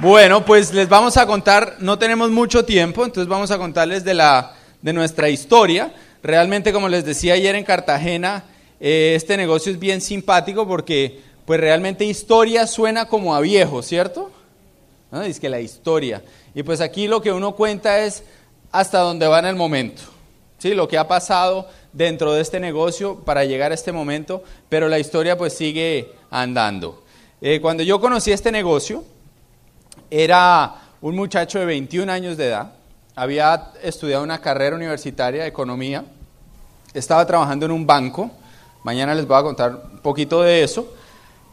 Bueno, pues les vamos a contar, no tenemos mucho tiempo, entonces vamos a contarles de, la, de nuestra historia. Realmente, como les decía ayer en Cartagena, eh, este negocio es bien simpático porque pues realmente historia suena como a viejo, ¿cierto? ¿No? Dice que la historia. Y pues aquí lo que uno cuenta es hasta dónde va en el momento. ¿sí? Lo que ha pasado dentro de este negocio para llegar a este momento, pero la historia pues sigue andando. Eh, cuando yo conocí este negocio, era un muchacho de 21 años de edad, había estudiado una carrera universitaria de economía, estaba trabajando en un banco, mañana les voy a contar un poquito de eso,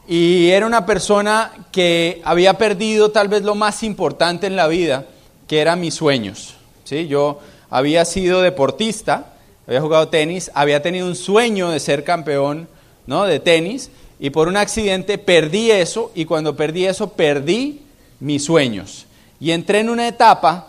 y era una persona que había perdido tal vez lo más importante en la vida, que eran mis sueños. ¿sí? Yo había sido deportista, había jugado tenis, había tenido un sueño de ser campeón ¿no? de tenis, y por un accidente perdí eso, y cuando perdí eso perdí mis sueños. Y entré en una etapa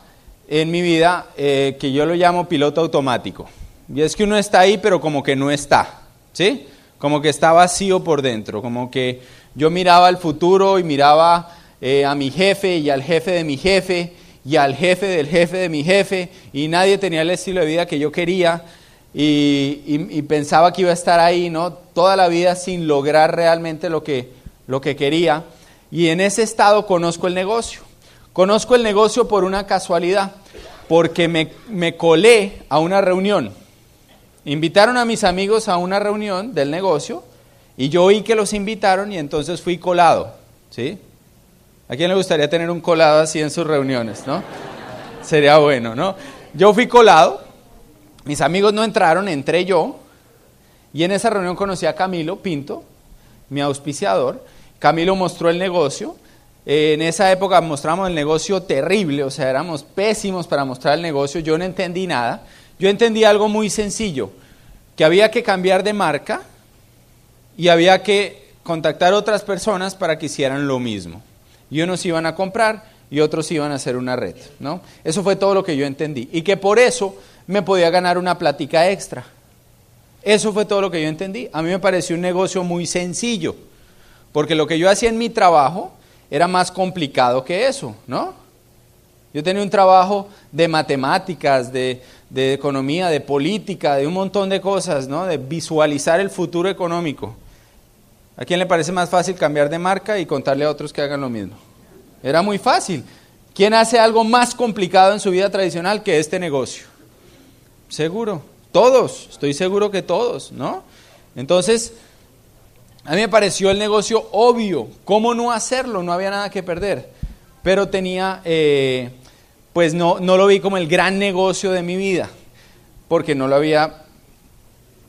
en mi vida eh, que yo lo llamo piloto automático. Y es que uno está ahí, pero como que no está, ¿sí? Como que está vacío por dentro, como que yo miraba el futuro y miraba eh, a mi jefe y al jefe de mi jefe y al jefe del jefe de mi jefe y nadie tenía el estilo de vida que yo quería y, y pensaba que iba a estar ahí, ¿no? Toda la vida sin lograr realmente lo que, lo que quería. Y en ese estado conozco el negocio. Conozco el negocio por una casualidad, porque me, me, colé a una reunión. Invitaron a mis amigos a una reunión del negocio y yo oí que los invitaron y entonces fui colado. ¿Sí? ¿A quién le gustaría tener un colado así en sus reuniones, no? Sería bueno, ¿no? Yo fui colado, mis amigos no entraron, entré yo y en esa reunión conocí a Camilo Pinto, mi auspiciador, Camilo mostró el negocio. Eh, en esa época mostramos el negocio terrible, o sea, éramos pésimos para mostrar el negocio. Yo no entendí nada. Yo entendí algo muy sencillo, que había que cambiar de marca y había que contactar otras personas para que hicieran lo mismo. Y unos iban a comprar y otros iban a hacer una red, ¿no? Eso fue todo lo que yo entendí. Y que por eso me podía ganar una plática extra. Eso fue todo lo que yo entendí. A mí me pareció un negocio muy sencillo. Porque lo que yo hacía en mi trabajo era más complicado que eso, ¿no? Yo tenía un trabajo de matemáticas, de, economía, de política, de un montón de cosas, ¿no? De visualizar el futuro económico. ¿A quién le parece más fácil cambiar de marca y contarle a otros que hagan lo mismo? Era muy fácil. ¿Quién hace algo más complicado en su vida tradicional que este negocio? Seguro. Todos. Estoy seguro que todos, ¿no? Entonces, a mí me pareció el negocio obvio. ¿Cómo no hacerlo? No había nada que perder. Pero tenía, eh, pues no, no lo vi como el gran negocio de mi vida, porque no lo había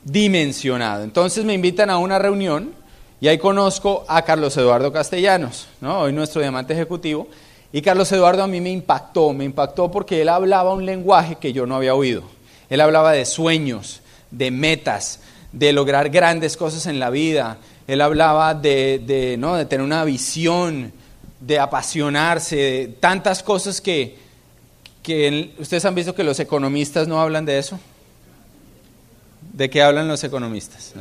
dimensionado. Entonces me invitan a una reunión y ahí conozco a Carlos Eduardo Castellanos, ¿no? hoy nuestro diamante ejecutivo. Y Carlos Eduardo a mí me impactó, me impactó porque él hablaba un lenguaje que yo no había oído. Él hablaba de sueños, de metas, de lograr grandes cosas en la vida, él hablaba de, ¿no? de tener una visión, de apasionarse, de tantas cosas que, que ustedes han visto que los economistas no hablan de eso. ¿De qué hablan los economistas?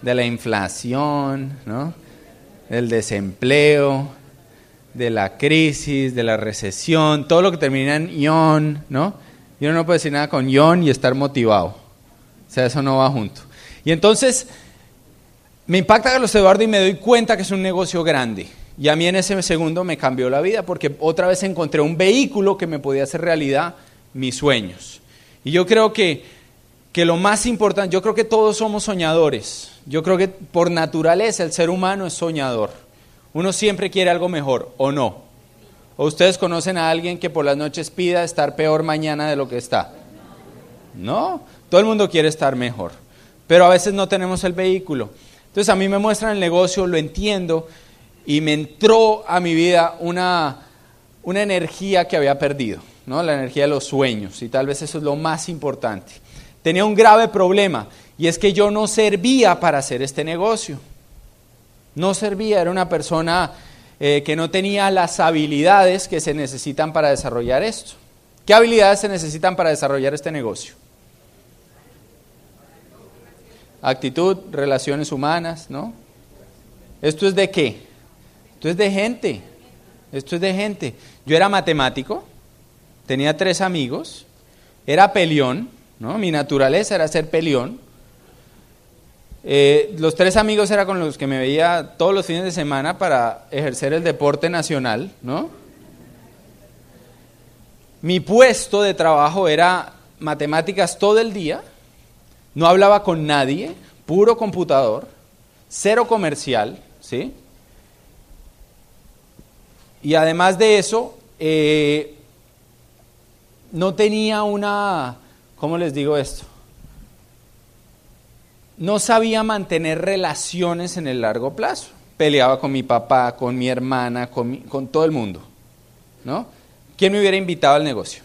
De la inflación, ¿no? del desempleo, de la crisis, de la recesión, todo lo que termina en ion, ¿no? Y uno no puede decir nada con ion y estar motivado. O sea, eso no va junto. Y entonces, me impacta Carlos Eduardo y me doy cuenta que es un negocio grande. Y a mí en ese segundo me cambió la vida porque otra vez encontré un vehículo que me podía hacer realidad mis sueños. Y yo creo que, que lo más importante, yo creo que todos somos soñadores. Yo creo que por naturaleza el ser humano es soñador. Uno siempre quiere algo mejor, ¿o no? ¿O ustedes conocen a alguien que por las noches pida estar peor mañana de lo que está? No, todo el mundo quiere estar mejor. Pero a veces no tenemos el vehículo. Entonces a mí me muestran el negocio, lo entiendo y me entró a mi vida una, una energía que había perdido, ¿no? la energía de los sueños y tal vez eso es lo más importante. Tenía un grave problema y es que yo no servía para hacer este negocio. No servía, era una persona eh, que no tenía las habilidades que se necesitan para desarrollar esto. ¿Qué habilidades se necesitan para desarrollar este negocio? Actitud, relaciones humanas, ¿no? ¿Esto es de qué? Esto es de gente. Esto es de gente. Yo era matemático, tenía tres amigos, era peleón, ¿no? Mi naturaleza era ser peleón. Eh, los tres amigos eran con los que me veía todos los fines de semana para ejercer el deporte nacional, ¿no? Mi puesto de trabajo era matemáticas todo el día, no hablaba con nadie, puro computador, cero comercial, ¿sí? Y además de eso, eh, no tenía una, ¿cómo les digo esto? No sabía mantener relaciones en el largo plazo. Peleaba con mi papá, con mi hermana, con, con todo el mundo, ¿no? ¿Quién me hubiera invitado al negocio?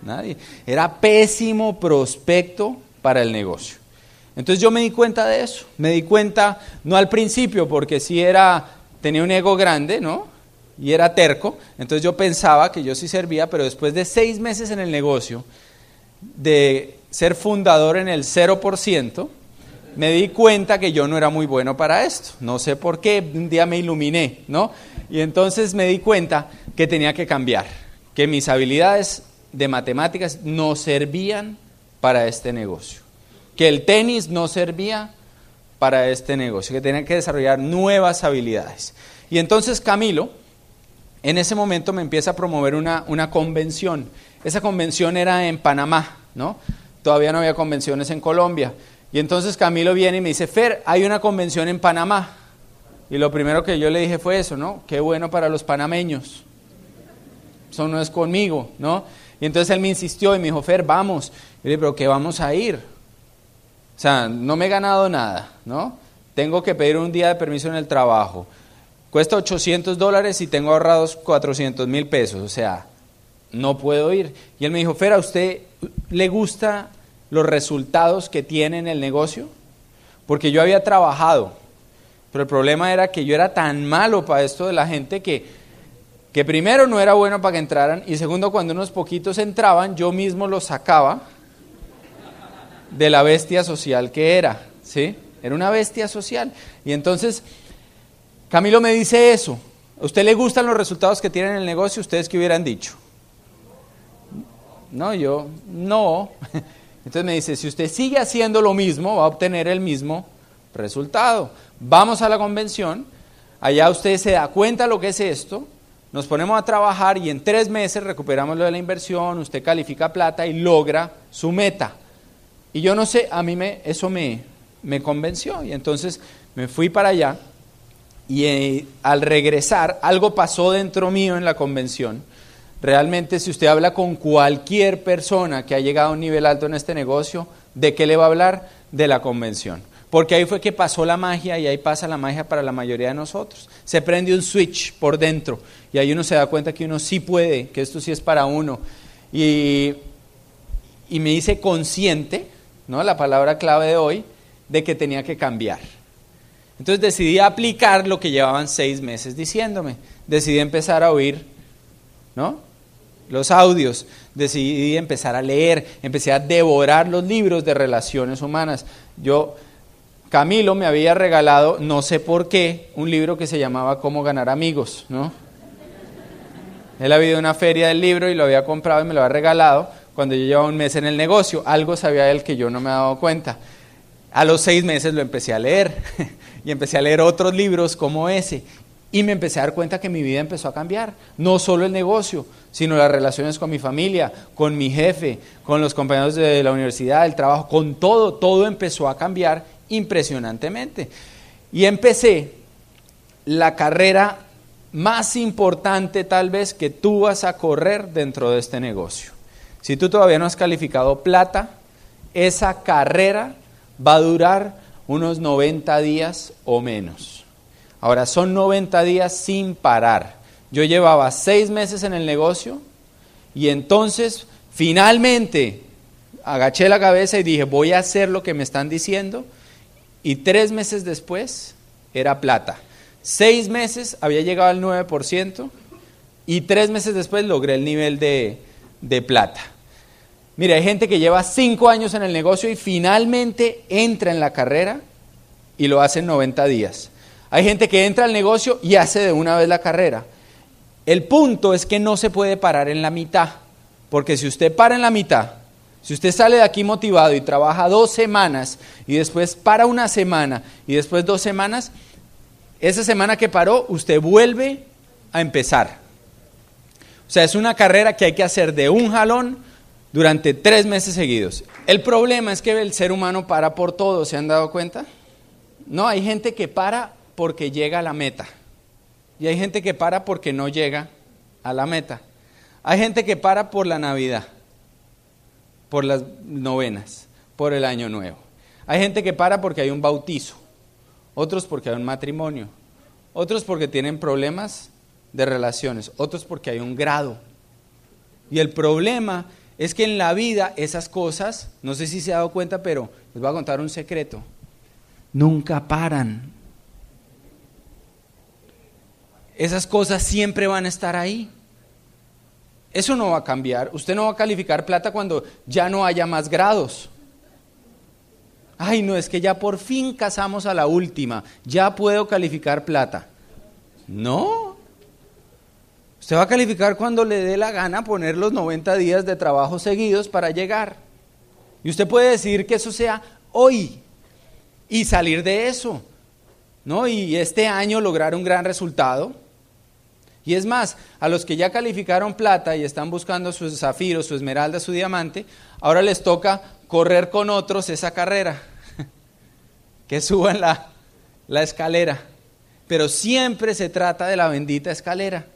Nadie. Era pésimo prospecto para el negocio. Entonces yo me di cuenta de eso. Me di cuenta, no al principio, porque sí era, tenía un ego grande, ¿no? Y era terco. Entonces yo pensaba que yo sí servía, pero después de seis meses en el negocio, de ser fundador en el 0%, me di cuenta que yo no era muy bueno para esto. No sé por qué, un día me iluminé, ¿no? Y entonces me di cuenta que tenía que cambiar, que mis habilidades de matemáticas no servían para este negocio, que el tenis no servía para este negocio, que tenía que desarrollar nuevas habilidades. Y entonces Camilo, en ese momento me empieza a promover una, una convención. Esa convención era en Panamá, ¿no? Todavía no había convenciones en Colombia. Y entonces Camilo viene y me dice, Fer, hay una convención en Panamá. Y lo primero que yo le dije fue eso, ¿no? Qué bueno para los panameños. Eso no es conmigo, ¿no? Y entonces él me insistió y me dijo, Fer, vamos. Y le dije, pero ¿qué vamos a ir? O sea, no me he ganado nada, ¿no? Tengo que pedir un día de permiso en el trabajo. Cuesta 800 dólares y tengo ahorrados 400 mil pesos. O sea, no puedo ir. Y él me dijo, Fer, ¿a usted le gusta los resultados que tiene en el negocio? Porque yo había trabajado, pero el problema era que yo era tan malo para esto de la gente que que primero no era bueno para que entraran y segundo cuando unos poquitos entraban yo mismo los sacaba de la bestia social que era, ¿sí? Era una bestia social. Y entonces Camilo me dice eso. ¿A usted le gustan los resultados que tienen en el negocio? ¿Ustedes qué hubieran dicho? No, yo no. Entonces me dice, si usted sigue haciendo lo mismo, va a obtener el mismo resultado. Vamos a la convención, allá usted se da cuenta lo que es esto, nos ponemos a trabajar y en tres meses recuperamos lo de la inversión, usted califica plata y logra su meta. Y yo no sé, a mí me, eso me, convenció y entonces me fui para allá y eh, al regresar algo pasó dentro mío en la convención. Realmente si usted habla con cualquier persona que ha llegado a un nivel alto en este negocio, ¿de qué le va a hablar? De la convención. Porque ahí fue que pasó la magia y ahí pasa la magia para la mayoría de nosotros. Se prende un switch por dentro y ahí uno se da cuenta que uno sí puede, que esto sí es para uno. Y, y me hice consciente, ¿no? la palabra clave de hoy, de que tenía que cambiar. Entonces decidí aplicar lo que llevaban seis meses diciéndome. Decidí empezar a oír, ¿no? Los audios. Decidí empezar a leer. Empecé a devorar los libros de relaciones humanas. Yo Camilo me había regalado, no sé por qué, un libro que se llamaba Cómo ganar amigos, ¿no? Él había ido a una feria del libro y lo había comprado y me lo había regalado cuando yo llevaba un mes en el negocio. Algo sabía él que yo no me había dado cuenta. A los seis meses lo empecé a leer y empecé a leer otros libros como ese. Y me empecé a dar cuenta que mi vida empezó a cambiar. No solo el negocio, sino las relaciones con mi familia, con mi jefe, con los compañeros de la universidad, el trabajo, con todo, todo empezó a cambiar impresionantemente. Y empecé la carrera más importante tal vez que tú vas a correr dentro de este negocio. Si tú todavía no has calificado plata, esa carrera va a durar unos 90 días o menos. Ahora, son 90 días sin parar. Yo llevaba seis meses en el negocio y entonces finalmente agaché la cabeza y dije, voy a hacer lo que me están diciendo y tres meses después era plata. Seis meses había llegado al 9% y tres meses después logré el nivel de, de plata. Mira, hay gente que lleva cinco años en el negocio y finalmente entra en la carrera y lo hace en 90 días. Hay gente que entra al negocio y hace de una vez la carrera. El punto es que no se puede parar en la mitad, porque si usted para en la mitad, si usted sale de aquí motivado y trabaja dos semanas y después para una semana y después dos semanas, esa semana que paró, usted vuelve a empezar. O sea, es una carrera que hay que hacer de un jalón durante tres meses seguidos. El problema es que el ser humano para por todo, ¿se han dado cuenta? No, hay gente que para porque llega a la meta. Y hay gente que para porque no llega a la meta. Hay gente que para por la Navidad, por las novenas, por el Año Nuevo. Hay gente que para porque hay un bautizo, otros porque hay un matrimonio, otros porque tienen problemas de relaciones, otros porque hay un grado. Y el problema es que en la vida esas cosas, no sé si se ha dado cuenta, pero les voy a contar un secreto, nunca paran. Esas cosas siempre van a estar ahí. Eso no va a cambiar. Usted no va a calificar plata cuando ya no haya más grados. Ay, no, es que ya por fin casamos a la última, ya puedo calificar plata. No. Usted va a calificar cuando le dé la gana poner los 90 días de trabajo seguidos para llegar. Y usted puede decir que eso sea hoy y salir de eso. ¿No? Y este año lograr un gran resultado. Y es más, a los que ya calificaron plata y están buscando su zafiro, su esmeralda, su diamante, ahora les toca correr con otros esa carrera, que suban la, la escalera. Pero siempre se trata de la bendita escalera.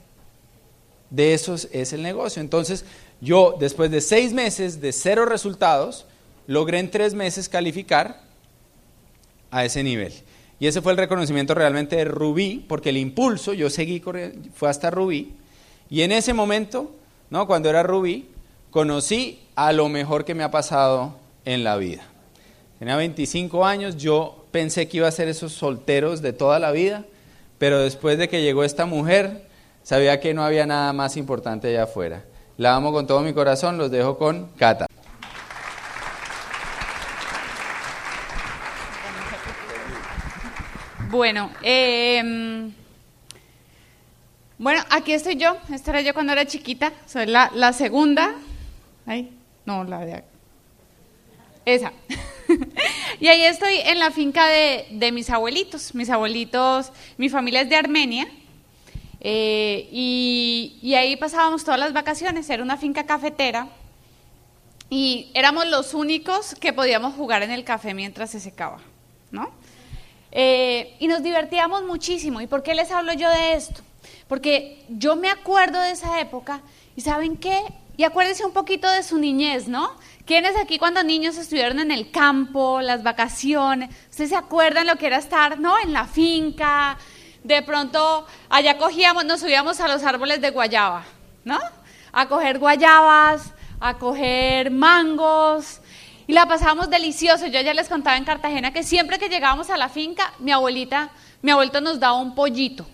De eso es el negocio. Entonces, yo después de seis meses de cero resultados, logré en tres meses calificar a ese nivel. Y ese fue el reconocimiento realmente de Rubí, porque el impulso, yo seguí corriendo, fue hasta Rubí. Y en ese momento, ¿no? cuando era Rubí, conocí a lo mejor que me ha pasado en la vida. Tenía 25 años, yo pensé que iba a ser esos solteros de toda la vida, pero después de que llegó esta mujer, sabía que no había nada más importante allá afuera. La amo con todo mi corazón, los dejo con Cata. Bueno, em, bueno, aquí estoy yo. Esta era yo cuando era chiquita. Soy la, la segunda. Ay, no, la de esa. y ahí estoy en la finca de, de, mis abuelitos. Mis abuelitos, mi familia es de Armenia. Eh, y, y ahí pasábamos todas las vacaciones. Era una finca cafetera. Y éramos los únicos que podíamos jugar en el café mientras se secaba, ¿no? Eh, y nos divertíamos muchísimo. ¿Y por qué les hablo yo de esto? Porque yo me acuerdo de esa época y ¿saben qué? Y acuérdense un poquito de su niñez, ¿no? ¿Quiénes aquí cuando niños estuvieron en el campo, las vacaciones? ¿Ustedes se acuerdan lo que era estar, ¿no? En la finca. De pronto allá cogíamos, nos subíamos a los árboles de guayaba, ¿no? A coger guayabas, a coger mangos, y la pasábamos delicioso. Yo ya les contaba en Cartagena que siempre que llegábamos a la finca, mi abuelita, mi abuelito nos daba un pollito.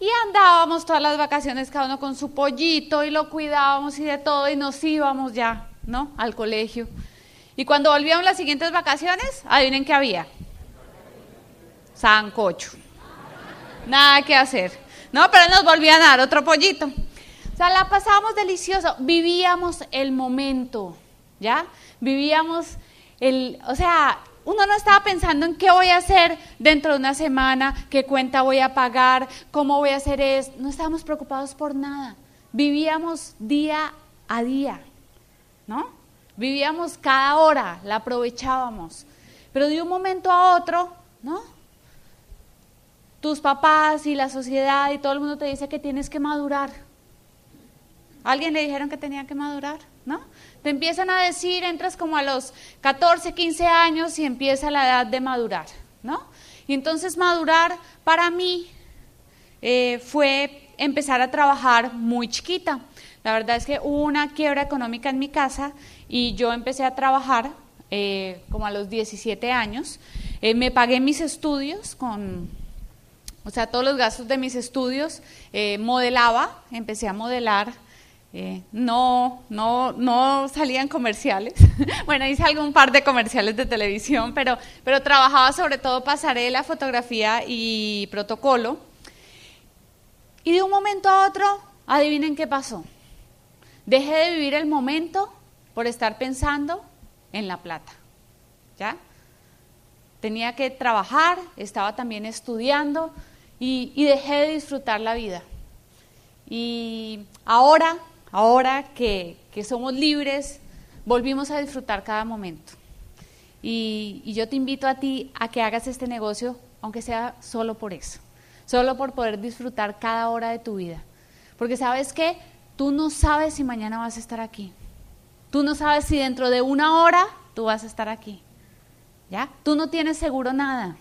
Y andábamos todas las vacaciones cada uno con su pollito y lo cuidábamos y de todo y nos íbamos ya, ¿no? Al colegio. Y cuando volvíamos las siguientes vacaciones, adivinen qué había. Sancocho. Nada que hacer. No, pero nos volvían a dar otro pollito. O sea, la pasábamos delicioso. Vivíamos el momento. ¿Ya? Vivíamos el, o sea, uno no estaba pensando en qué voy a hacer dentro de una semana, qué cuenta voy a pagar, cómo voy a hacer esto, no estábamos preocupados por nada. Vivíamos día a día, ¿no? Vivíamos cada hora, la aprovechábamos. Pero de un momento a otro, ¿no? Tus papás y la sociedad y todo el mundo te dice que tienes que madurar. ¿Alguien le dijeron que tenía que madurar? ¿No? Te empiezan a decir, entras como a los 14, 15 años y empieza la edad de madurar, ¿no? Y entonces madurar para mí eh, fue empezar a trabajar muy chiquita. La verdad es que hubo una quiebra económica en mi casa y yo empecé a trabajar eh, como a los 17 años. Eh, me pagué mis estudios con, o sea, todos los gastos de mis estudios. modelaba, empecé a modelar eh, no, no, no salían comerciales. bueno, hice algún par de comerciales de televisión, pero, pero trabajaba sobre todo pasarela, fotografía y protocolo. Y de un momento a otro, adivinen qué pasó. Dejé de vivir el momento por estar pensando en la plata. ¿Ya? Tenía que trabajar, estaba también estudiando y, y dejé de disfrutar la vida. Y ahora, ahora que, que somos libres, volvimos a disfrutar cada momento. Y, yo te invito a ti a que hagas este negocio, aunque sea solo por eso, solo por poder disfrutar cada hora de tu vida. Porque sabes que tú no sabes si mañana vas a estar aquí. Tú no sabes si dentro de una hora tú vas a estar aquí. ¿Ya? Tú no tienes seguro nada,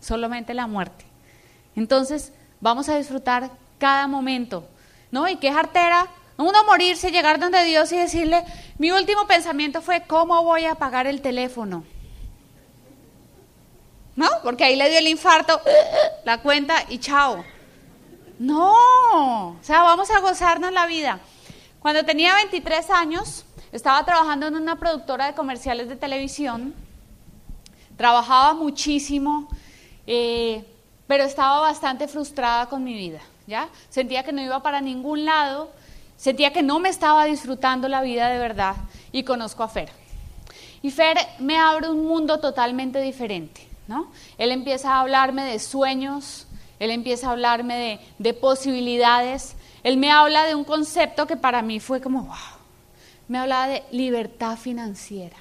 solamente la muerte. Entonces, vamos a disfrutar cada momento. ¿No? Y qué jartera uno morirse, llegar donde Dios y decirle, mi último pensamiento fue, ¿cómo voy a pagar el teléfono? ¿No? Porque ahí le dio el infarto, la cuenta y chao. No, o sea, vamos a gozarnos la vida. Cuando tenía 23 años, estaba trabajando en una productora de comerciales de televisión, trabajaba muchísimo, eh, pero estaba bastante frustrada con mi vida, ¿ya? Sentía que no iba para ningún lado, Sentía que no me estaba disfrutando la vida de verdad y conozco a Fer. Y Fer me abre un mundo totalmente diferente, ¿no? Él empieza a hablarme de sueños, él empieza a hablarme de, de posibilidades, él me habla de un concepto que para mí fue como, wow, me hablaba de libertad financiera,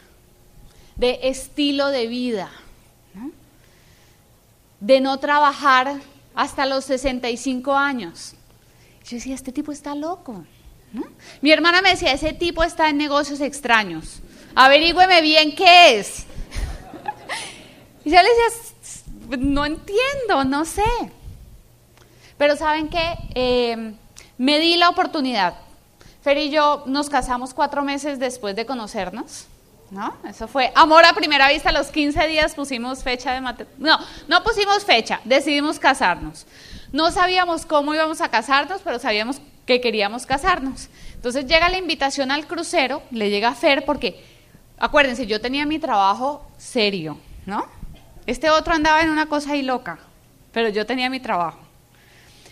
de estilo de vida, de no trabajar hasta los 65 años. Yo decía, este tipo está loco. Mi hermana me decía, ese tipo está en negocios extraños. Averígüeme bien qué es. y yo le decía, no entiendo, no sé. Pero ¿saben qué? Eh, me di la oportunidad. Fer y yo nos casamos cuatro meses después de conocernos. ¿No? Eso fue amor a primera vista. Los 15 días pusimos fecha de matrimonio. No, no pusimos fecha, decidimos casarnos. No sabíamos cómo íbamos a casarnos, pero sabíamos que queríamos casarnos. Entonces llega la invitación al crucero, le llega a Fer porque, acuérdense, yo tenía mi trabajo serio, ¿no? Este otro andaba en una cosa ahí loca, pero yo tenía mi trabajo.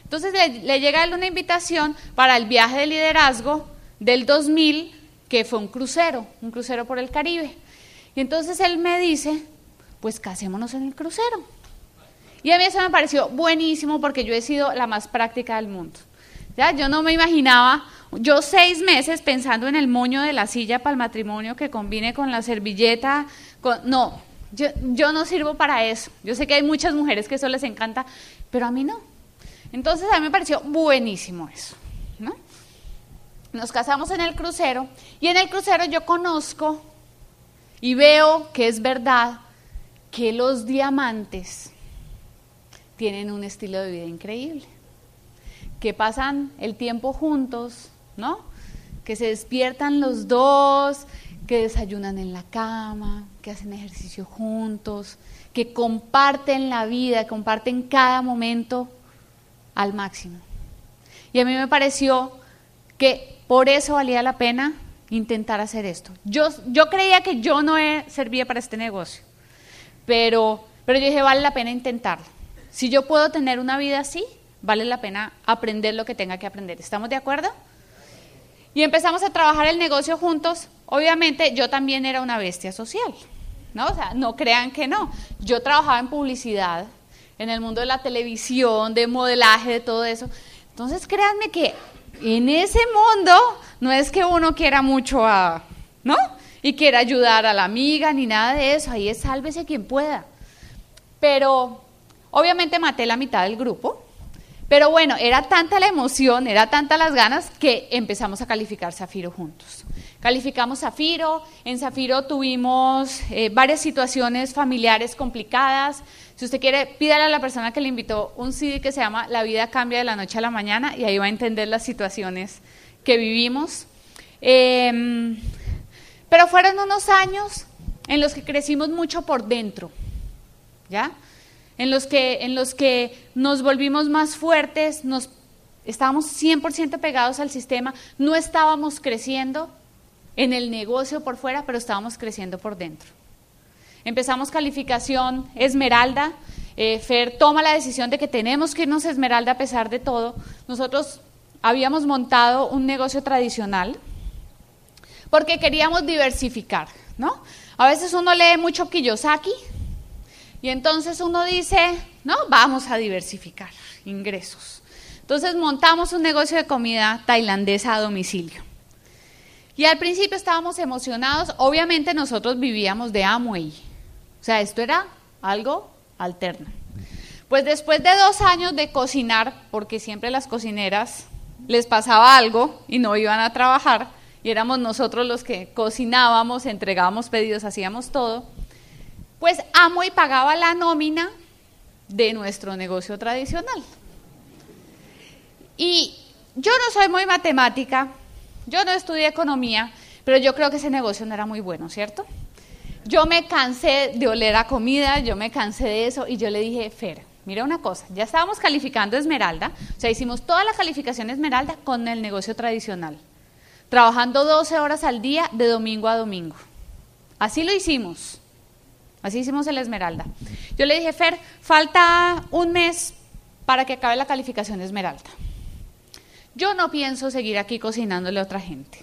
Entonces le, le llega a él una invitación para el viaje de liderazgo del 2000, que fue un crucero, un crucero por el Caribe. Y entonces él me dice, pues casémonos en el crucero. Y a mí eso me pareció buenísimo porque yo he sido la más práctica del mundo. ¿Ya? Yo no me imaginaba, yo seis meses pensando en el moño de la silla para el matrimonio que combine con la servilleta. Con, no, yo, yo no sirvo para eso. Yo sé que hay muchas mujeres que eso les encanta, pero a mí no. Entonces a mí me pareció buenísimo eso. ¿no? Nos casamos en el crucero y en el crucero yo conozco y veo que es verdad que los diamantes tienen un estilo de vida increíble que pasan el tiempo juntos, ¿no? Que se despiertan los dos, que desayunan en la cama, que hacen ejercicio juntos, que comparten la vida, comparten cada momento al máximo. Y a mí me pareció que por eso valía la pena intentar hacer esto. Yo, yo creía que yo no servía para este negocio, pero, pero yo dije, vale la pena intentarlo. Si yo puedo tener una vida así, vale la pena aprender lo que tenga que aprender. ¿Estamos de acuerdo? Y empezamos a trabajar el negocio juntos. Obviamente yo también era una bestia social, ¿no? O sea, no crean que no. Yo trabajaba en publicidad, en el mundo de la televisión, de modelaje, de todo eso. Entonces créanme que en ese mundo no es que uno quiera mucho a, ¿no? Y quiera ayudar a la amiga ni nada de eso. Ahí es sálvese quien pueda. Pero obviamente maté la mitad del grupo pero bueno, era tanta la emoción, era tanta las ganas que empezamos a calificar Zafiro juntos. Calificamos Zafiro, en Zafiro tuvimos eh, varias situaciones familiares complicadas. Si usted quiere, pídale a la persona que le invitó un CD que se llama La vida cambia de la noche a la mañana y ahí va a entender las situaciones que vivimos. Em, pero fueron unos años en los que crecimos mucho por dentro, ¿ya? En los que, en los que nos volvimos más fuertes, nos estábamos 100% pegados al sistema, no estábamos creciendo en el negocio por fuera, pero estábamos creciendo por dentro. Empezamos calificación Esmeralda eh, Fer toma la decisión de que tenemos que irnos a Esmeralda a pesar de todo, nosotros habíamos montado un negocio tradicional porque queríamos diversificar, ¿no? A veces uno lee mucho Kiyosaki y entonces uno dice, no, vamos a diversificar ingresos. Entonces montamos un negocio de comida tailandesa a domicilio. Y al principio estábamos emocionados, obviamente nosotros vivíamos de Amway, o sea, esto era algo alterno. Pues después de dos años de cocinar, porque siempre las cocineras les pasaba algo y no iban a trabajar, y éramos nosotros los que cocinábamos, entregábamos pedidos, hacíamos todo, pues Amway pagaba la nómina de nuestro negocio tradicional. Y yo no soy muy matemática, yo no estudié economía, pero yo creo que ese negocio no era muy bueno, ¿cierto? Yo me cansé de oler a comida, yo me cansé de eso y yo le dije, Fer, mira una cosa, ya estábamos calificando Esmeralda, o sea, hicimos toda la calificación Esmeralda con el negocio tradicional, trabajando 12 horas al día de domingo a domingo. Así lo hicimos, así hicimos el Esmeralda. Yo le dije, Fer, falta un mes para que acabe la calificación Esmeralda. Yo no pienso seguir aquí cocinándole a otra gente.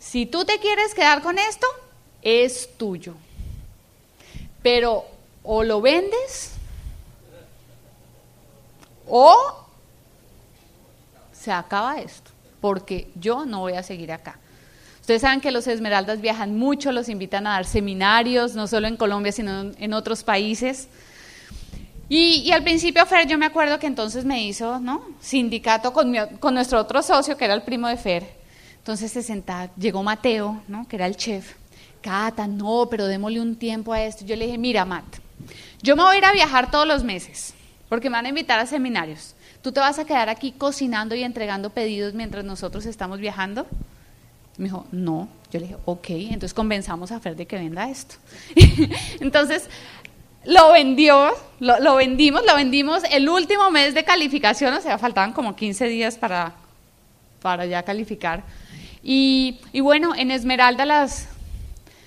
Si tú te quieres quedar con esto, es tuyo. Pero o lo vendes o se acaba esto, porque yo no voy a seguir acá. Ustedes saben que los Esmeraldas viajan mucho, los invitan a dar seminarios, no solo en Colombia, sino en otros países. Y, al principio, Fer, yo me acuerdo que entonces me hizo, ¿no? Sindicato con, nuestro otro socio, que era el primo de Fer. Entonces se sentaba, llegó Mateo, ¿no? Que era el chef. Cata, no, pero démosle un tiempo a esto. Yo le dije, mira, Matt, yo me voy a ir a viajar todos los meses, porque me van a invitar a seminarios. ¿Tú te vas a quedar aquí cocinando y entregando pedidos mientras nosotros estamos viajando? Me dijo, no. Yo le dije, ok, entonces convenzamos a Fer de que venda esto. entonces, lo vendió, lo, vendimos, lo vendimos el último mes de calificación, o sea, faltaban como 15 días para, para ya calificar. Y, bueno, en Esmeralda las,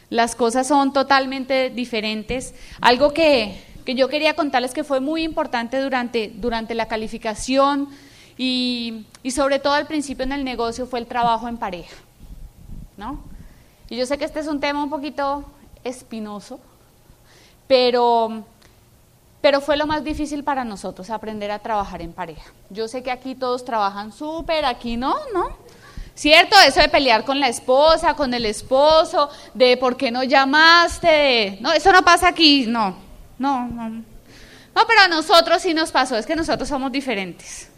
las cosas son totalmente diferentes. Algo que, yo quería contarles que fue muy importante durante, durante la calificación y, y, sobre todo al principio en el negocio fue el trabajo en pareja. ¿No? Y yo sé que este es un tema un poquito espinoso, pero, pero fue lo más difícil para nosotros, aprender a trabajar en pareja. Yo sé que aquí todos trabajan súper, aquí no, ¿no? ¿Cierto? Eso de pelear con la esposa, con el esposo, de por qué no llamaste, no, eso no pasa aquí, no, no, no. No, pero a nosotros sí nos pasó, es que nosotros somos diferentes.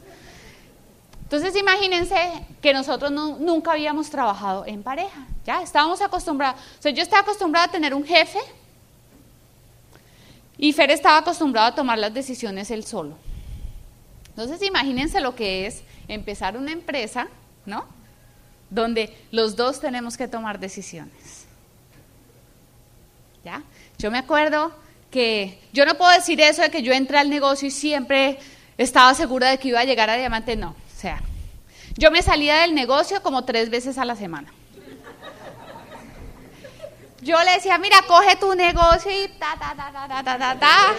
Entonces imagínense que nosotros nunca habíamos trabajado en pareja, ya estábamos acostumbrados, o sea, yo estaba acostumbrada a tener un jefe y Fer estaba acostumbrado a tomar las decisiones él solo. Entonces imagínense lo que es empezar una empresa, ¿no? Donde los dos tenemos que tomar decisiones. ¿Ya? Yo me acuerdo que yo no puedo decir eso de que yo entré al negocio y siempre estaba segura de que iba a llegar a diamante, no. Yo me salía del negocio como tres veces a la semana. Yo le decía, mira, coge tu negocio y ta, ta, ta, ta, ta, ta, ta,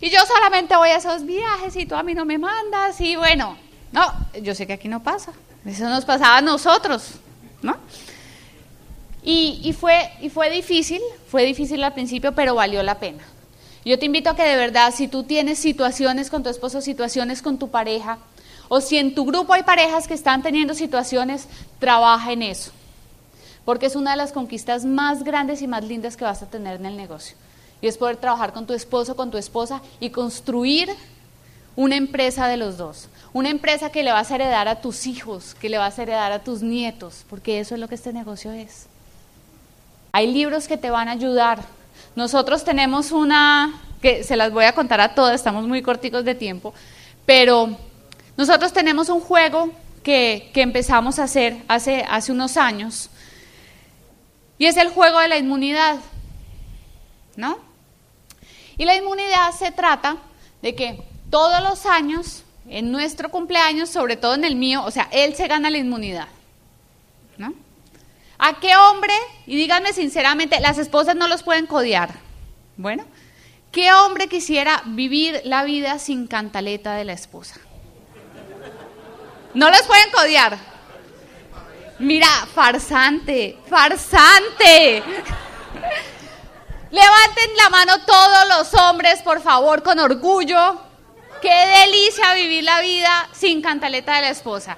Y yo solamente voy a esos viajes y tú a mí no me mandas y bueno, no, yo sé que aquí no pasa. Eso nos pasaba a nosotros, ¿no? Y, y, fue, y fue difícil, fue difícil al principio, pero valió la pena. Yo te invito a que de verdad, si tú tienes situaciones con tu esposo, situaciones con tu pareja, o si en tu grupo hay parejas que están teniendo situaciones, trabaja en eso porque es una de las conquistas más grandes y más lindas que vas a tener en el negocio. Y es poder trabajar con tu esposo, con tu esposa y construir una empresa de los dos. Una empresa que le vas a heredar a tus hijos, que le vas a heredar a tus nietos, porque eso es lo que este negocio es. Hay libros que te van a ayudar. Nosotros tenemos una, que se las voy a contar a todas, estamos muy corticos de tiempo, pero nosotros tenemos un juego que, que empezamos a hacer hace, hace unos años, y es el juego de la inmunidad, ¿no? Y la inmunidad se trata de que todos los años, en nuestro cumpleaños, sobre todo en el mío, o sea, él se gana la inmunidad, ¿no? ¿A qué hombre? Y díganme sinceramente, las esposas no los pueden codiar. Bueno, ¿Qué hombre quisiera vivir la vida sin cantaleta de la esposa? No los pueden codiar. Mira, farsante, farsante. Levanten la mano todos los hombres, por favor, con orgullo. Qué delicia vivir la vida sin cantaleta de la esposa.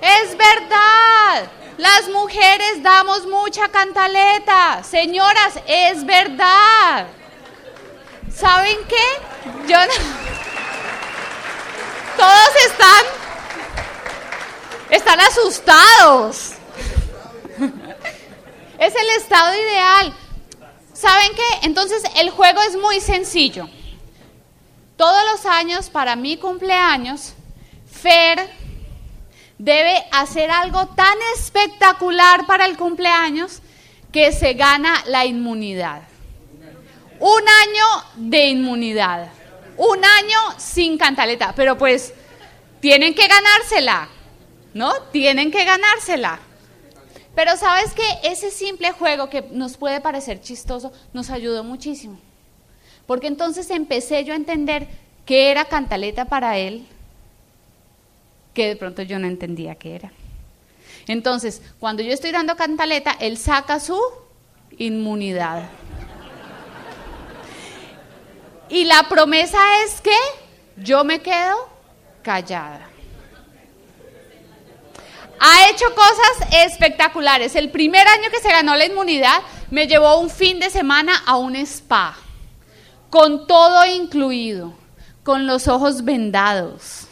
Es verdad. Las mujeres damos mucha cantaleta. Señoras, es verdad. ¿Saben qué? Yo no... Todos están están asustados. Es el estado ideal. ¿Saben qué? Entonces el juego es muy sencillo. Todos los años, para mi cumpleaños, Fer debe hacer algo tan espectacular para el cumpleaños que se gana la inmunidad. Un año de inmunidad. Un año sin cantaleta. Pero pues tienen que ganársela. ¿No? Tienen que ganársela. Pero sabes que ese simple juego que nos puede parecer chistoso nos ayudó muchísimo. Porque entonces empecé yo a entender qué era cantaleta para él, que de pronto yo no entendía qué era. Entonces, cuando yo estoy dando cantaleta, él saca su inmunidad. Y la promesa es que yo me quedo callada ha hecho cosas espectaculares. El primer año que se ganó la inmunidad me llevó un fin de semana a un spa, con todo incluido, con los ojos vendados,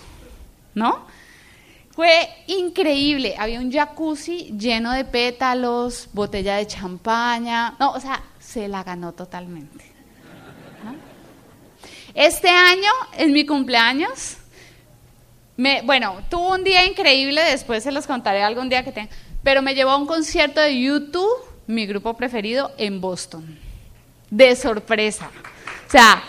¿no? Fue increíble, había un jacuzzi lleno de pétalos, botella de champaña, no, o sea, se la ganó totalmente. Este año, en mi cumpleaños, bueno, tuvo un día increíble, después se los contaré algún día que tenga, pero me llevó a un concierto de YouTube, mi grupo preferido, en Boston. De sorpresa. O sea,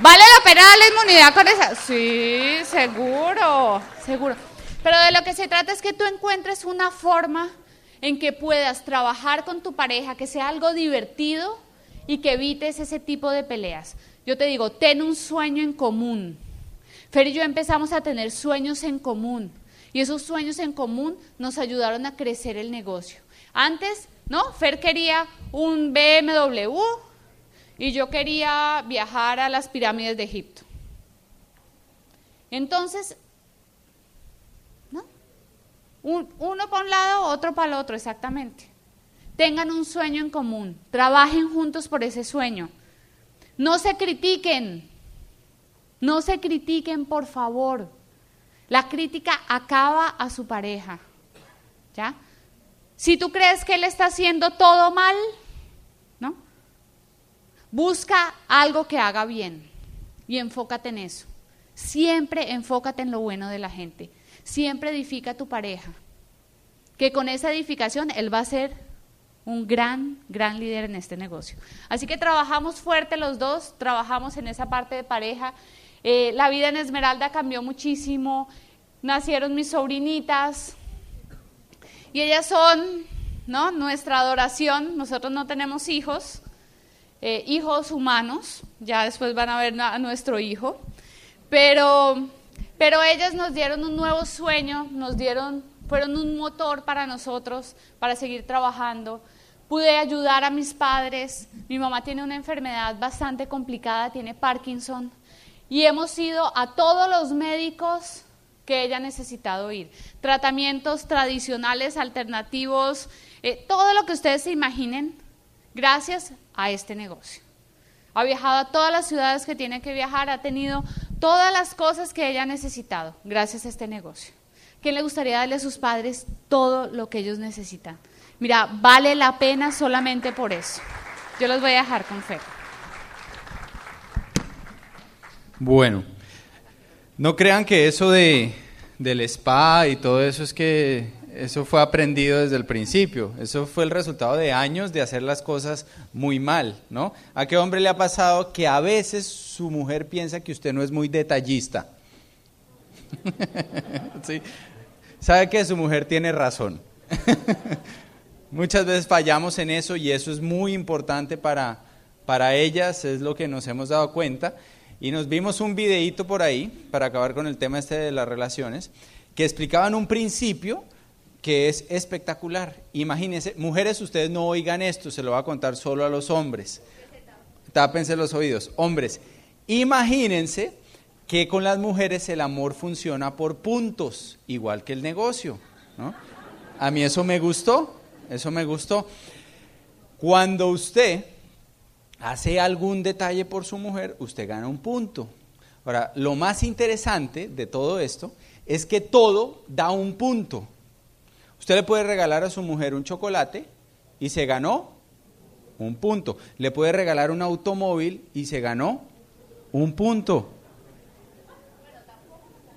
¿vale la pena la inmunidad con esa? Sí, seguro, seguro. Pero de lo que se trata es que tú encuentres una forma en que puedas trabajar con tu pareja, que sea algo divertido y que evites ese tipo de peleas. Yo te digo, ten un sueño en común. Fer y yo empezamos a tener sueños en común y esos sueños en común nos ayudaron a crecer el negocio. Antes, ¿no? Fer quería un BMW y yo quería viajar a las pirámides de Egipto. Entonces, ¿no? uno para un lado, otro para el otro, exactamente. Tengan un sueño en común, trabajen juntos por ese sueño. No se critiquen, no se critiquen, por favor. La crítica acaba a su pareja. ¿Ya? Si tú crees que él está haciendo todo mal, ¿no? Busca algo que haga bien y enfócate en eso. Siempre enfócate en lo bueno de la gente. Siempre edifica a tu pareja. Que con esa edificación él va a ser un gran, gran líder en este negocio. Así que trabajamos fuerte los dos, trabajamos en esa parte de pareja eh, la vida en Esmeralda cambió muchísimo, nacieron mis sobrinitas y ellas son ¿no? nuestra adoración, nosotros no tenemos hijos, eh, hijos humanos, ya después van a ver a nuestro hijo, pero, pero ellas nos dieron un nuevo sueño, nos dieron, fueron un motor para nosotros, para seguir trabajando. Pude ayudar a mis padres. Mi mamá tiene una enfermedad bastante complicada, tiene Parkinson y hemos ido a todos los médicos que ella ha necesitado ir. Tratamientos tradicionales, alternativos, eh, todo lo que ustedes se imaginen, gracias a este negocio. Ha viajado a todas las ciudades que tiene que viajar, ha tenido todas las cosas que ella ha necesitado, gracias a este negocio. ¿Quién le gustaría darle a sus padres todo lo que ellos necesitan? Mira, vale la pena solamente por eso. Yo los voy a dejar con fe. Bueno, no crean que eso de, del spa y todo eso es que eso fue aprendido desde el principio. Eso fue el resultado de años de hacer las cosas muy mal, ¿no? ¿A qué hombre le ha pasado que a veces su mujer piensa que usted no es muy detallista? ¿Sí? Sabe que su mujer tiene razón. Muchas veces fallamos en eso y eso es muy importante para para ellas es lo que nos hemos dado cuenta. Y nos vimos un videíto por ahí, para acabar con el tema este de las relaciones, que explicaban un principio que es espectacular. Imagínense, mujeres, ustedes no oigan esto, se lo voy a contar solo a los hombres. Tápense los oídos. Hombres, imagínense que con las mujeres el amor funciona por puntos, igual que el negocio. A mí eso me gustó, eso me gustó. Cuando usted hace algún detalle por su mujer, usted gana un punto. Ahora, lo más interesante de todo esto es que todo da un punto. Usted le puede regalar a su mujer un chocolate y se ganó un punto. Le puede regalar un automóvil y se ganó un punto.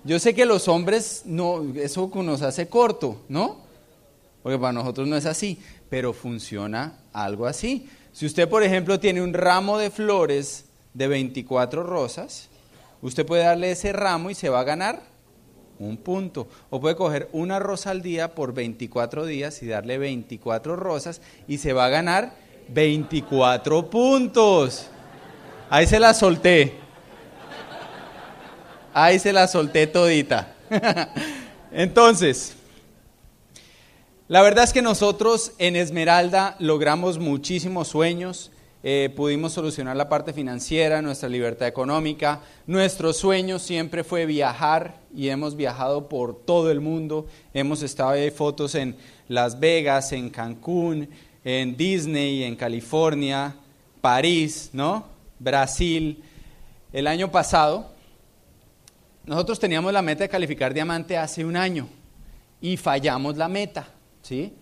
Yo sé que los hombres no, eso nos hace corto, ¿no? Porque para nosotros no es así, pero funciona algo así. Si usted, por ejemplo, tiene un ramo de flores de 24 rosas, usted puede darle ese ramo y se va a ganar un punto. O puede coger una rosa al día por 24 días y darle 24 rosas y se va a ganar 24 puntos. Ahí se la solté. Ahí se la solté todita. Entonces, la verdad es que nosotros en Esmeralda logramos muchísimos sueños. Eh, pudimos solucionar la parte financiera, nuestra libertad económica. Nuestro sueño siempre fue viajar y hemos viajado por todo el mundo. Hemos estado, hay fotos en Las Vegas, en Cancún, en Disney, en California, París, ¿no? Brasil. El año pasado nosotros teníamos la meta de calificar diamante hace un año y fallamos la meta, ¿sí?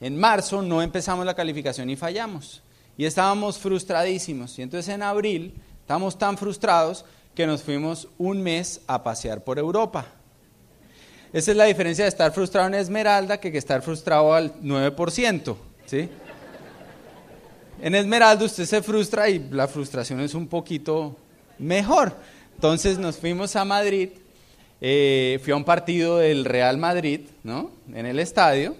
En marzo no empezamos la calificación y fallamos. Y estábamos frustradísimos. Y entonces en abril estábamos tan frustrados que nos fuimos un mes a pasear por Europa. Esa es la diferencia de estar frustrado en Esmeralda que, que estar frustrado al 9%. ¿sí? En Esmeralda usted se frustra y la frustración es un poquito mejor. Entonces nos fuimos a Madrid, eh, fui a un partido del Real Madrid, ¿no? En el estadio,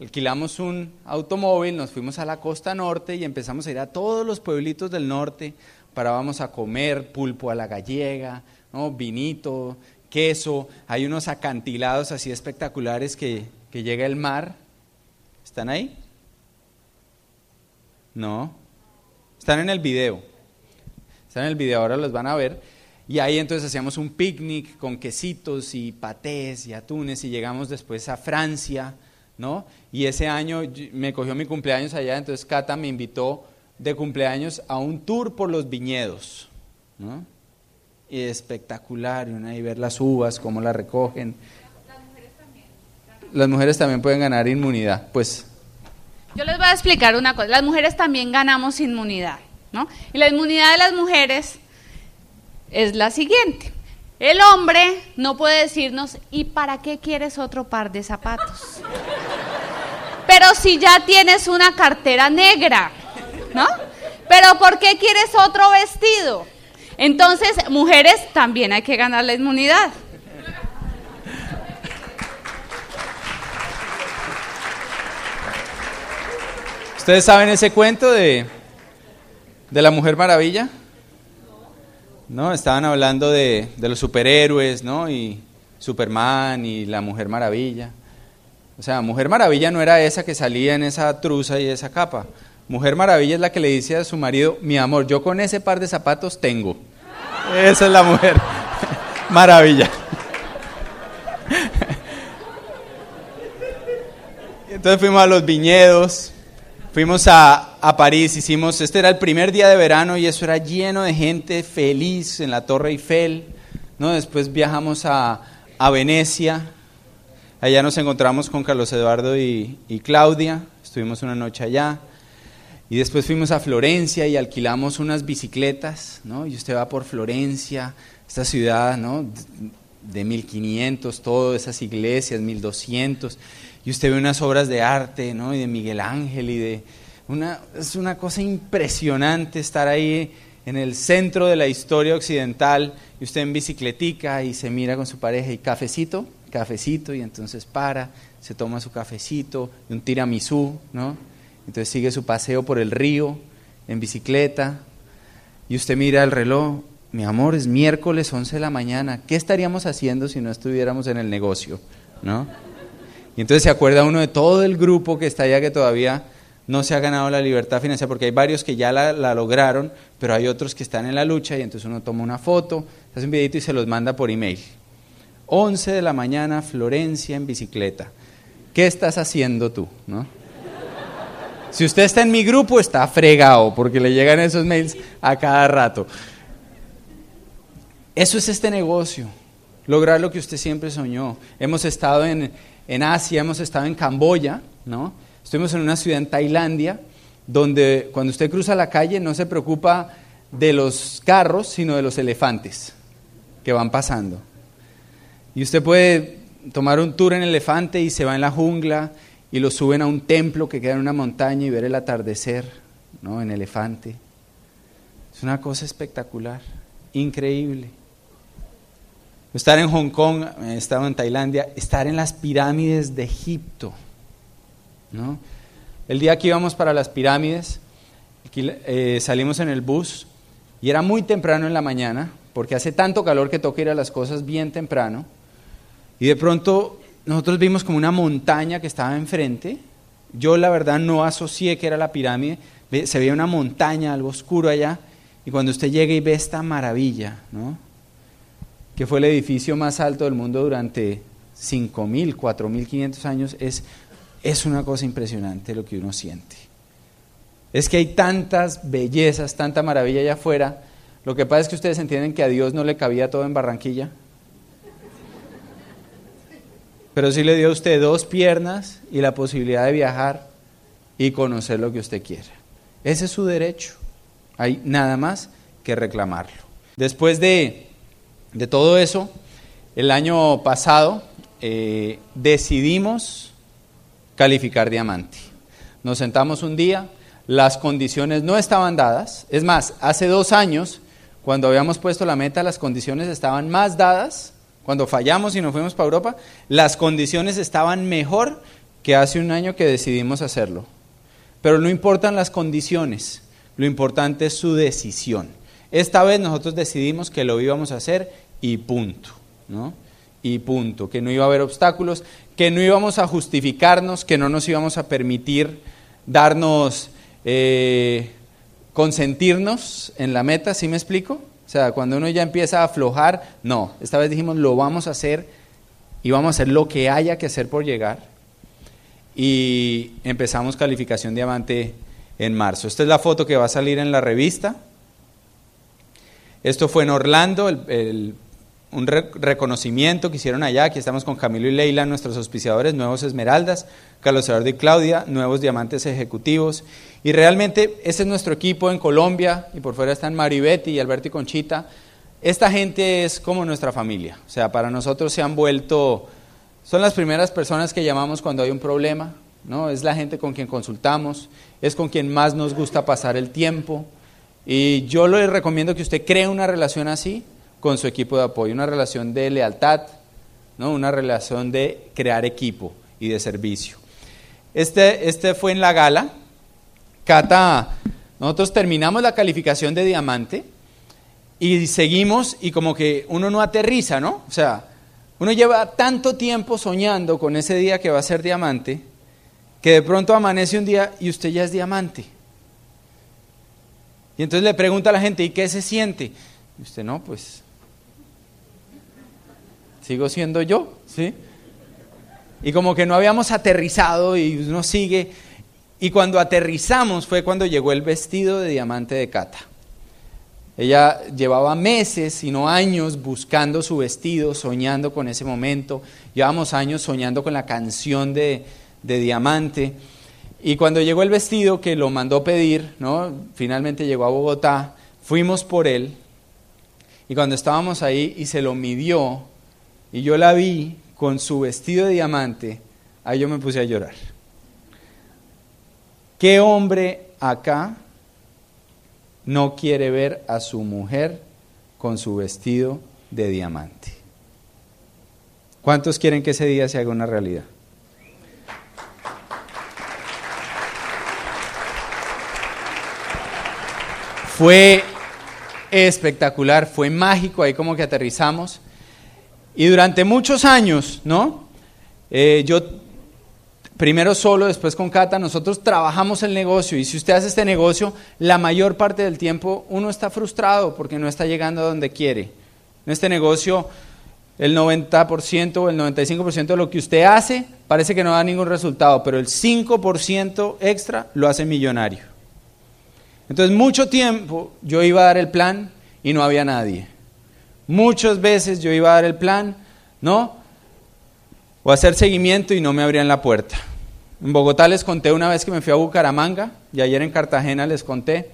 alquilamos un automóvil, nos fuimos a la costa norte y empezamos a ir a todos los pueblitos del norte, parábamos a comer pulpo a la gallega, ¿no? vinito, queso, hay unos acantilados así espectaculares que, que llega el mar. ¿Están ahí? No. Están en el video. Están en el video, ahora los van a ver. Y ahí entonces hacíamos un picnic con quesitos y patés y atunes y llegamos después a Francia, ¿no? Y ese año me cogió mi cumpleaños allá, entonces Cata me invitó de cumpleaños a un tour por los viñedos, ¿no? Y espectacular, y una ahí ver las uvas, cómo las recogen. Las mujeres también pueden ganar inmunidad, pues. Yo les voy a explicar una cosa, las mujeres también ganamos inmunidad, ¿no? Y la inmunidad de las mujeres es la siguiente. El hombre no puede decirnos, ¿y para qué quieres otro par de zapatos? Pero si ya tienes una cartera negra, ¿no? Pero ¿por qué quieres otro vestido? Entonces, mujeres, también hay que ganar la inmunidad. ¿Ustedes saben ese cuento de, de la Mujer Maravilla? ¿No? Estaban hablando de, los superhéroes, ¿no? Y Superman y la Mujer Maravilla. O sea, Mujer Maravilla no era esa que salía en esa truza y esa capa. Mujer Maravilla es la que le dice a su marido, mi amor, yo con ese par de zapatos tengo. Esa es la Mujer Maravilla. Entonces fuimos a los viñedos, Fuimos a, a, París, hicimos, este era el primer día de verano y eso era lleno de gente feliz en la Torre Eiffel. ¿no? Después viajamos a, a Venecia, allá nos encontramos con Carlos Eduardo y, y, Claudia, estuvimos una noche allá. Y después fuimos a Florencia y alquilamos unas bicicletas, ¿no? Y usted va por Florencia, esta ciudad, ¿no? De 1500, todas esas iglesias, 1200 y usted ve unas obras de arte, ¿no? Y de Miguel Ángel y de... Una, es una cosa impresionante estar ahí en el centro de la historia occidental y usted en bicicletica y se mira con su pareja y cafecito, cafecito y entonces para, se toma su cafecito y un tiramisú, ¿no? Entonces sigue su paseo por el río en bicicleta, y usted mira el reloj, mi amor, es miércoles 11 de la mañana, ¿qué estaríamos haciendo si no estuviéramos en el negocio? ¿No? Y entonces se acuerda uno de todo el grupo que está allá que todavía no se ha ganado la libertad financiera, porque hay varios que ya la, lograron, pero hay otros que están en la lucha y entonces uno toma una foto, hace un videito y se los manda por email. 11 de la mañana, Florencia en bicicleta. ¿Qué estás haciendo tú? ¿No? Si usted está en mi grupo, está fregado, porque le llegan esos mails a cada rato. Eso es este negocio, lograr lo que usted siempre soñó. Hemos estado en, en Asia, hemos estado en Camboya, ¿no? Estuvimos en una ciudad en Tailandia, donde cuando usted cruza la calle no se preocupa de los carros, sino de los elefantes que van pasando. Y usted puede tomar un tour en elefante y se va en la jungla y lo suben a un templo que queda en una montaña y ver el atardecer, ¿no? En elefante. Es una cosa espectacular, increíble. Estar en Hong Kong, he estado en Tailandia, estar en las pirámides de Egipto. El día que íbamos para las pirámides, eh, salimos en el bus y era muy temprano en la mañana, porque hace tanto calor que toca ir a las cosas bien temprano. Y de pronto nosotros vimos como una montaña que estaba enfrente. Yo la verdad no asocié que era la pirámide. Se veía una montaña, algo oscuro allá. Y cuando usted llega y ve esta maravilla, ¿no? que fue el edificio más alto del mundo durante 5.000, 4.500 años, es, es una cosa impresionante lo que uno siente. Es que hay tantas bellezas, tanta maravilla allá afuera. Lo que pasa es que ustedes entienden que a Dios no le cabía todo en Barranquilla. Pero sí le dio a usted dos piernas y la posibilidad de viajar y conocer lo que usted quiera. Ese es su derecho. Hay nada más que reclamarlo. Después de de todo eso, el año pasado eh, decidimos calificar diamante. Nos sentamos un día, las condiciones no estaban dadas. Es más, hace dos años, cuando habíamos puesto la meta, las condiciones estaban más dadas. Cuando fallamos y nos fuimos para Europa, las condiciones estaban mejor que hace un año que decidimos hacerlo. Pero no importan las condiciones, lo importante es su decisión. Esta vez nosotros decidimos que lo íbamos a hacer y punto, ¿no? Y punto, que no iba a haber obstáculos, que no íbamos a justificarnos, que no nos íbamos a permitir darnos, eh, consentirnos en la meta, ¿sí me explico? O sea, cuando uno ya empieza a aflojar, no, esta vez dijimos lo vamos a hacer y vamos a hacer lo que haya que hacer por llegar. Y empezamos calificación diamante en marzo. Esta es la foto que va a salir en la revista. Esto fue en Orlando, el un reconocimiento que hicieron allá. Aquí estamos con Camilo y Leila, nuestros auspiciadores, Nuevos Esmeraldas, Carlos Eduardo y Claudia, Nuevos Diamantes Ejecutivos. Y realmente ese es nuestro equipo en Colombia, y por fuera están Maribetti y Alberto y Conchita. Esta gente es como nuestra familia, o sea, para nosotros se han vuelto, son las primeras personas que llamamos cuando hay un problema, ¿no? Es la gente con quien consultamos, es con quien más nos gusta pasar el tiempo. Y yo le recomiendo que usted cree una relación así, con su equipo de apoyo, una relación de lealtad, ¿no? una relación de crear equipo y de servicio. Este, este fue en la gala. Cata, nosotros terminamos la calificación de diamante y seguimos y como que uno no aterriza, ¿no? O sea, uno lleva tanto tiempo soñando con ese día que va a ser diamante que de pronto amanece un día y usted ya es diamante. Y entonces le pregunta a la gente, ¿y qué se siente? Y usted no, pues sigo siendo yo, ¿sí? Y como que no habíamos aterrizado y uno sigue. Y cuando aterrizamos fue cuando llegó el vestido de diamante de Cata. Ella llevaba meses, y no años, buscando su vestido, soñando con ese momento. Llevamos años soñando con la canción de, de diamante. Y cuando llegó el vestido que lo mandó pedir, ¿no? finalmente llegó a Bogotá, fuimos por él. Y cuando estábamos ahí y se lo midió, y yo la vi con su vestido de diamante, ahí yo me puse a llorar. ¿Qué hombre acá no quiere ver a su mujer con su vestido de diamante? ¿Cuántos quieren que ese día se haga una realidad? Fue espectacular, fue mágico, ahí como que aterrizamos. Y durante muchos años, ¿no? Eh, yo primero solo, después con Cata, nosotros trabajamos el negocio y si usted hace este negocio, la mayor parte del tiempo uno está frustrado porque no está llegando a donde quiere. En este negocio, el 90% o el 95% de lo que usted hace parece que no da ningún resultado, pero el 5% extra lo hace millonario. Entonces, mucho tiempo yo iba a dar el plan y no había nadie. Muchas veces yo iba a dar el plan, ¿no? o hacer seguimiento y no me abrían la puerta. En Bogotá les conté una vez que me fui a Bucaramanga y ayer en Cartagena les conté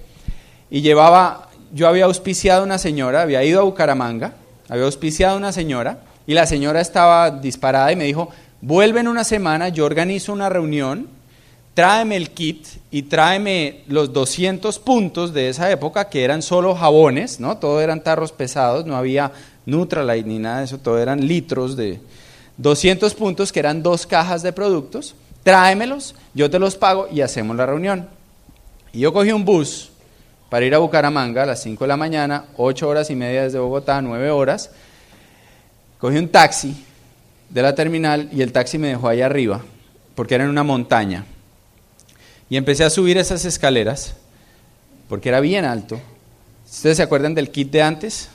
y llevaba, yo había auspiciado a una señora, había ido a Bucaramanga, había auspiciado a una señora y la señora estaba disparada y me dijo, vuelve en una semana, yo organizo una reunión, tráeme el kit y tráeme los 200 puntos de esa época que eran solo jabones, ¿no? Todo eran tarros pesados, no había Nutralite ni nada de eso, todo eran litros de, 200 puntos, que eran dos cajas de productos, tráemelos, yo te los pago y hacemos la reunión. Y yo cogí un bus para ir a Bucaramanga a las 5 de la mañana, 8 horas y media desde Bogotá, 9 horas. Cogí un taxi de la terminal y el taxi me dejó ahí arriba, porque era en una montaña. Y empecé a subir esas escaleras, porque era bien alto. ¿Ustedes se acuerdan del kit de antes?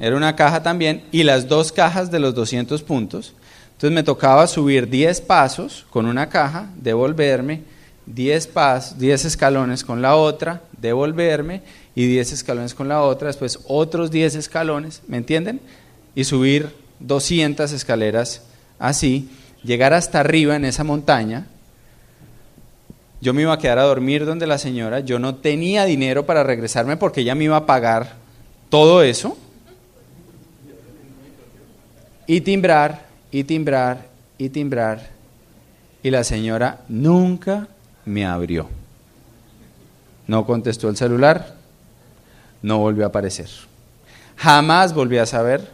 Era una caja también, y las dos cajas de los 200 puntos. Entonces me tocaba subir 10 pasos con una caja, devolverme, 10, pas, 10 escalones con la otra, devolverme y 10 escalones con la otra, después otros 10 escalones, ¿me entienden? Y subir 200 escaleras así, llegar hasta arriba en esa montaña. Yo me iba a quedar a dormir donde la señora, yo no tenía dinero para regresarme porque ella me iba a pagar todo eso. Y timbrar y timbrar y timbrar y la señora nunca me abrió. No contestó el celular, no volvió a aparecer. Jamás volví a saber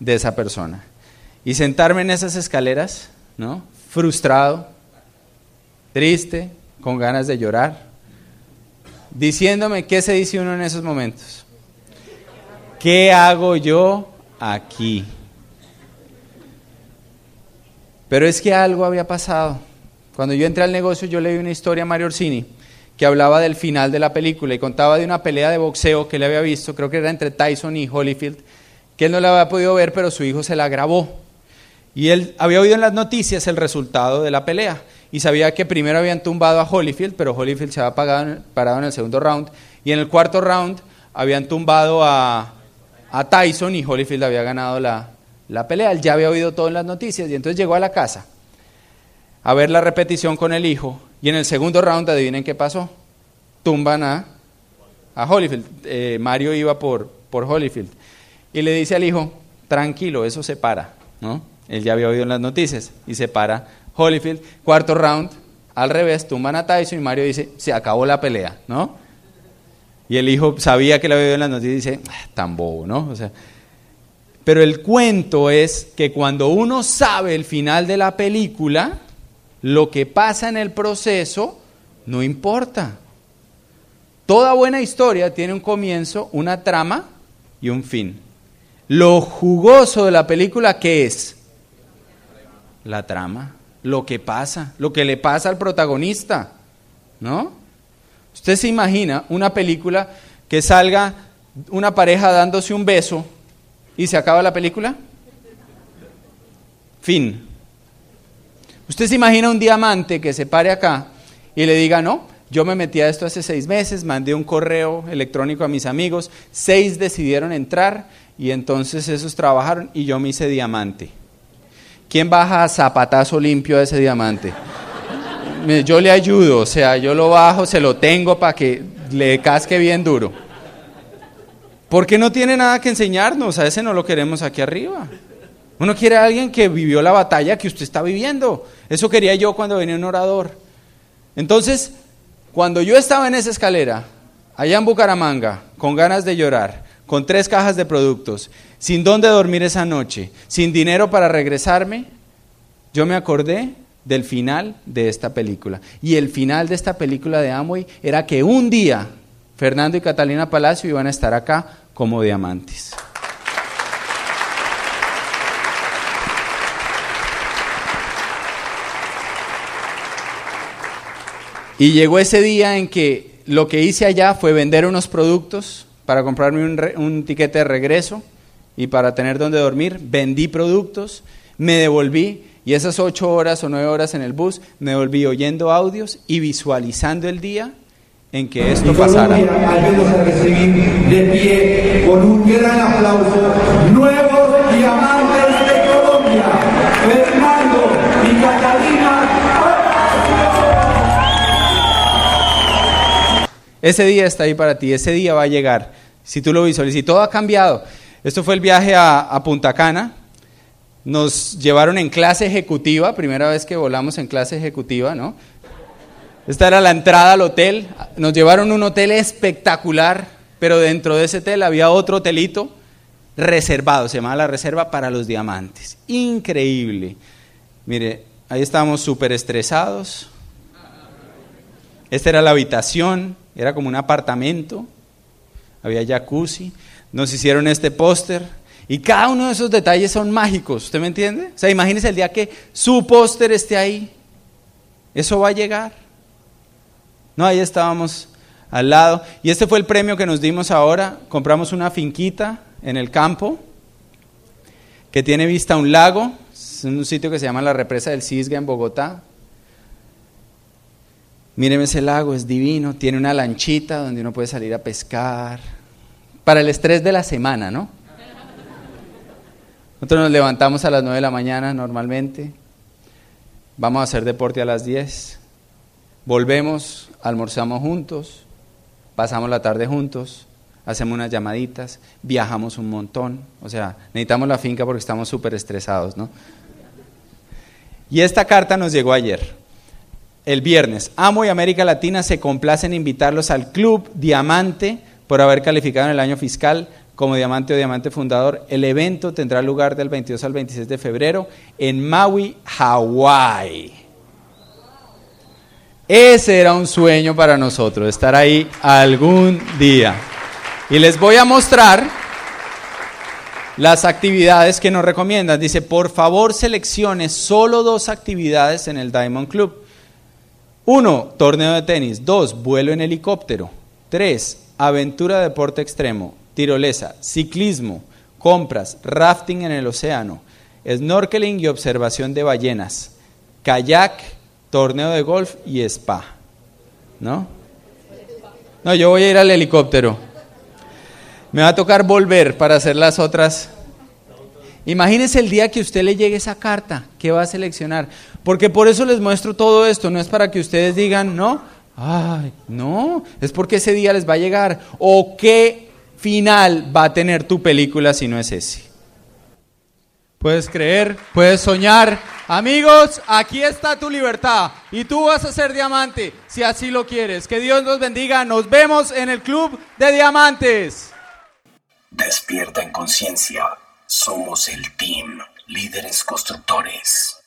de esa persona. Y sentarme en esas escaleras, ¿no? Frustrado, triste, con ganas de llorar, diciéndome qué se dice uno en esos momentos. ¿Qué hago yo aquí? Pero es que algo había pasado. Cuando yo entré al negocio, yo leí una historia a Mario Orsini que hablaba del final de la película y contaba de una pelea de boxeo que él había visto, creo que era entre Tyson y Holyfield, que él no la había podido ver, pero su hijo se la grabó. Y él había oído en las noticias el resultado de la pelea y sabía que primero habían tumbado a Holyfield, pero Holyfield se había parado en el segundo round. Y en el cuarto round habían tumbado a, a Tyson y Holyfield había ganado la, la pelea. Él ya había oído todo en las noticias y entonces llegó a la casa a ver la repetición con el hijo y en el segundo round adivinen qué pasó. Tumban a, a Holyfield. Eh, Mario iba por, por Holyfield y le dice al hijo, tranquilo, eso se para. ¿no? Él ya había oído en las noticias y se para Holyfield. Cuarto round, al revés, tumban a Tyson y Mario dice, se acabó la pelea. ¿no? Y el hijo sabía que lo había en las noticias y dice, ah, tan bobo, ¿no? O sea, pero el cuento es que cuando uno sabe el final de la película, lo que pasa en el proceso no importa. Toda buena historia tiene un comienzo, una trama y un fin. Lo jugoso de la película, ¿qué es? La trama, lo que pasa, lo que le pasa al protagonista, ¿no? Usted se imagina una película que salga una pareja dándose un beso ¿Y se acaba la película? Fin. Usted se imagina un diamante que se pare acá y le diga, no, yo me metí a esto hace seis meses, mandé un correo electrónico a mis amigos, seis decidieron entrar y entonces esos trabajaron y yo me hice diamante. ¿Quién baja a zapatazo limpio a ese diamante? Yo le ayudo, o sea, yo lo bajo, se lo tengo para que le casque bien duro. Porque no tiene nada que enseñarnos, a ese no lo queremos aquí arriba. Uno quiere a alguien que vivió la batalla que usted está viviendo. Eso quería yo cuando venía un orador. Entonces, cuando yo estaba en esa escalera, allá en Bucaramanga, con ganas de llorar, con tres cajas de productos, sin dónde dormir esa noche, sin dinero para regresarme, yo me acordé del final de esta película. Y el final de esta película de Amway era que un día Fernando y Catalina Palacio iban a estar acá como diamantes. Y llegó ese día en que lo que hice allá fue vender unos productos para comprarme un, un tiquete de regreso y para tener donde dormir. Vendí productos, me devolví y esas ocho horas o nueve horas en el bus me volví oyendo audios y visualizando el día en que esto pasara. a recibir de pie con un gran aplauso nuevos diamantes de Colombia, Fernando y Catalina. Ese día está ahí para ti, ese día va a llegar. Si tú lo visualizas, y todo ha cambiado. Esto fue el viaje a, Punta Cana. Nos llevaron en clase ejecutiva, primera vez que volamos en clase ejecutiva, ¿no? Esta era la entrada al hotel. Nos llevaron a un hotel espectacular, pero dentro de ese hotel había otro hotelito reservado, se llamaba la reserva para los diamantes. Increíble. Mire, ahí estábamos súper estresados. Esta era la habitación, era como un apartamento, había jacuzzi. Nos hicieron este póster y cada uno de esos detalles son mágicos, ¿usted me entiende? O sea, imagínese el día que su póster esté ahí. Eso va a llegar. No, ahí estábamos al lado. Y este fue el premio que nos dimos ahora. Compramos una finquita en el campo que tiene vista a un lago. Es un sitio que se llama la represa del Cisga en Bogotá. Míreme ese lago, es divino. Tiene una lanchita donde uno puede salir a pescar. Para el estrés de la semana, ¿no? Nosotros nos levantamos a las 9 de la mañana normalmente. Vamos a hacer deporte a las 10. Volvemos, almorzamos juntos, pasamos la tarde juntos, hacemos unas llamaditas, viajamos un montón. O sea, necesitamos la finca porque estamos súper estresados, ¿no? Y esta carta nos llegó ayer, el viernes. Amo y América Latina se complacen en invitarlos al Club Diamante por haber calificado en el año fiscal como diamante o diamante fundador. El evento tendrá lugar del 22 al 26 de febrero en Maui, Hawái. Ese era un sueño para nosotros, estar ahí algún día. Y les voy a mostrar las actividades que nos recomiendan. Dice, por favor seleccione solo dos actividades en el Diamond Club. Uno, torneo de tenis. Dos, vuelo en helicóptero. Tres, aventura de deporte extremo. Tirolesa, ciclismo, compras, rafting en el océano, snorkeling y observación de ballenas, kayak, torneo de golf y spa. ¿No? No, yo voy a ir al helicóptero. Me va a tocar volver para hacer las otras. Imagínese el día que usted le llegue esa carta, ¿qué va a seleccionar? Porque por eso les muestro todo esto, no es para que ustedes digan, no, ay, no, es porque ese día les va a llegar. ¿O qué final va a tener tu película si no es ese? Puedes creer, puedes soñar. Amigos, aquí está tu libertad y tú vas a ser diamante si así lo quieres. Que Dios nos bendiga. Nos vemos en el Club de Diamantes. Despierta en conciencia. Somos el team, líderes constructores.